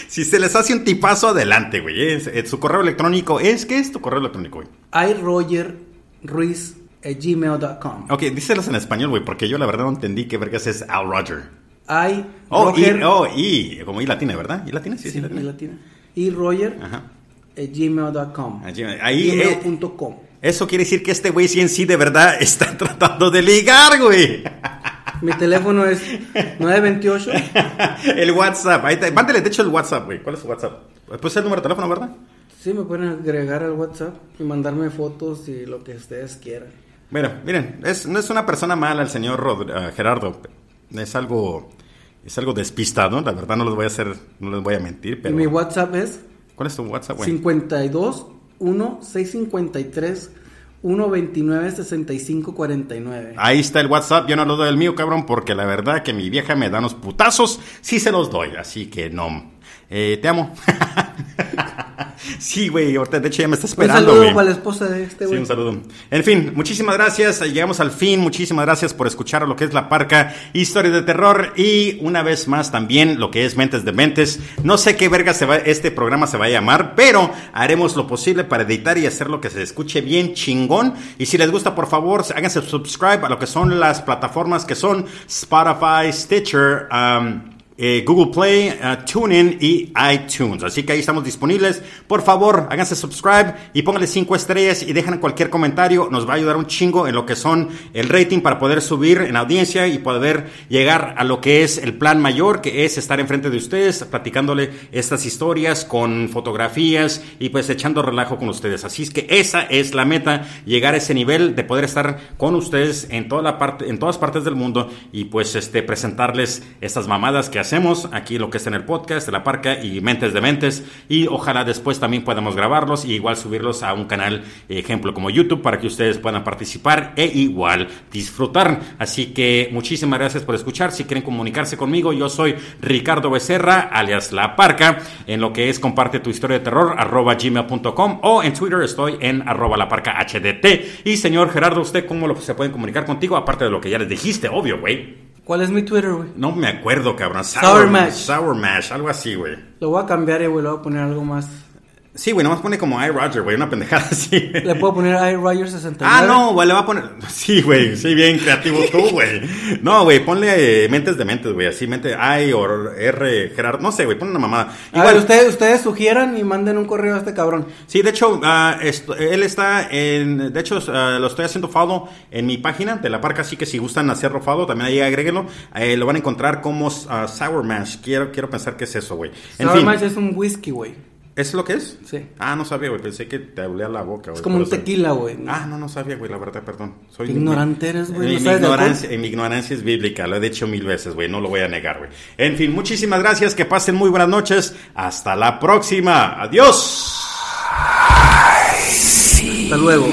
si se les hace un tipazo, adelante, güey. Su correo electrónico es, ¿qué es tu correo electrónico, güey? iRogerRuiz@gmail.com. Ok, díselos en español, güey, porque yo la verdad no entendí qué vergas es Al Roger. I Oh, y, Roger oh, y, como I latina, ¿verdad? ¿Y latina? Sí, sí, sí, latina. y latina. Y Roger Ajá. gmail.com. Ahí, eh, Gmail.com. eso quiere decir que este güey sí en sí de verdad <laughs> está tratando de ligar, güey. Mi teléfono es 928 <laughs> el WhatsApp. Ahí te, mándale, de hecho, el WhatsApp, güey. ¿Cuál es su WhatsApp? Pues el número de teléfono, ¿verdad? Sí, me pueden agregar al WhatsApp y mandarme fotos y lo que ustedes quieran. Bueno, miren, es, no es una persona mala el señor Rod- eh, Gerardo. Es algo, es algo despistado, la verdad no les voy a hacer, no les voy a mentir, pero... Mi WhatsApp es ¿Cuál es tu WhatsApp, güey? 52 1 653 129 65 49. Ahí está el WhatsApp, yo no lo doy el mío, cabrón, porque la verdad que mi vieja me da unos putazos, sí se los doy, así que no. Eh, te amo. <laughs> <laughs> sí, güey, ahorita de hecho ya me está Un esperando, saludo güey. para la esposa de este Sí, güey. un saludo. En fin, muchísimas gracias. Llegamos al fin. Muchísimas gracias por escuchar lo que es La Parca, historia de terror y una vez más también lo que es Mentes de Mentes. No sé qué verga se va, este programa se va a llamar, pero haremos lo posible para editar y hacer lo que se escuche bien chingón. Y si les gusta, por favor, háganse subscribe a lo que son las plataformas que son Spotify, Stitcher, um, eh, Google Play, uh, TuneIn y iTunes. Así que ahí estamos disponibles. Por favor, háganse subscribe y pónganle cinco estrellas y dejen cualquier comentario. Nos va a ayudar un chingo en lo que son el rating para poder subir en audiencia y poder llegar a lo que es el plan mayor, que es estar enfrente de ustedes, platicándole estas historias con fotografías y pues echando relajo con ustedes. Así es que esa es la meta, llegar a ese nivel de poder estar con ustedes en toda la parte, en todas partes del mundo y pues este presentarles estas mamadas que hacemos aquí lo que es en el podcast de la parca y mentes de mentes y ojalá después también podamos grabarlos y igual subirlos a un canal ejemplo como YouTube para que ustedes puedan participar e igual disfrutar. Así que muchísimas gracias por escuchar. Si quieren comunicarse conmigo, yo soy Ricardo Becerra, alias La Parca, en lo que es comparte tu historia de terror, arroba gmail.com o en Twitter estoy en arroba la parca HDT. Y señor Gerardo, ¿usted cómo lo- se pueden comunicar contigo? Aparte de lo que ya les dijiste, obvio, güey. ¿Cuál es mi Twitter, güey? No me acuerdo, cabrón. Sour Mash. Sour Mash, algo así, güey. Lo voy a cambiar, eh, güey. Le voy a poner algo más. Sí, güey, nomás pone como I, Roger, güey, una pendejada <laughs> así. Le puedo poner iRoger69. Ah, no, güey, le va a poner. <laughs> Sí, güey, sí, bien creativo tú, güey. No, güey, ponle eh, mentes de mentes, güey, así, mente I o R, Gerardo, no sé, güey, pon una mamada. A ver, ustedes, ustedes sugieran y manden un correo a este cabrón. Sí, de hecho, esto- él está en. De hecho, ah, lo estoy haciendo follow en mi página de la parca, así que si gustan hacerlo follow, también ahí agréguenlo. Eh, lo van a encontrar como ah, Sour Mash. Quiero, quiero pensar que es eso, güey. En Sour fin, Mash es un whisky, güey. ¿Es lo que es? Sí. Ah, no sabía, güey, pensé que te hablé a la boca, güey. Es como un tequila, güey. Ah, no, no sabía, güey, la verdad, perdón. Soy ignorante eres, güey, ¿no mi, sabes de ignorancia, eh, mi ignorancia es bíblica, lo he dicho mil veces, güey, no lo voy a negar, güey. En fin, muchísimas gracias, que pasen muy buenas noches. Hasta la próxima. Adiós. Hasta luego.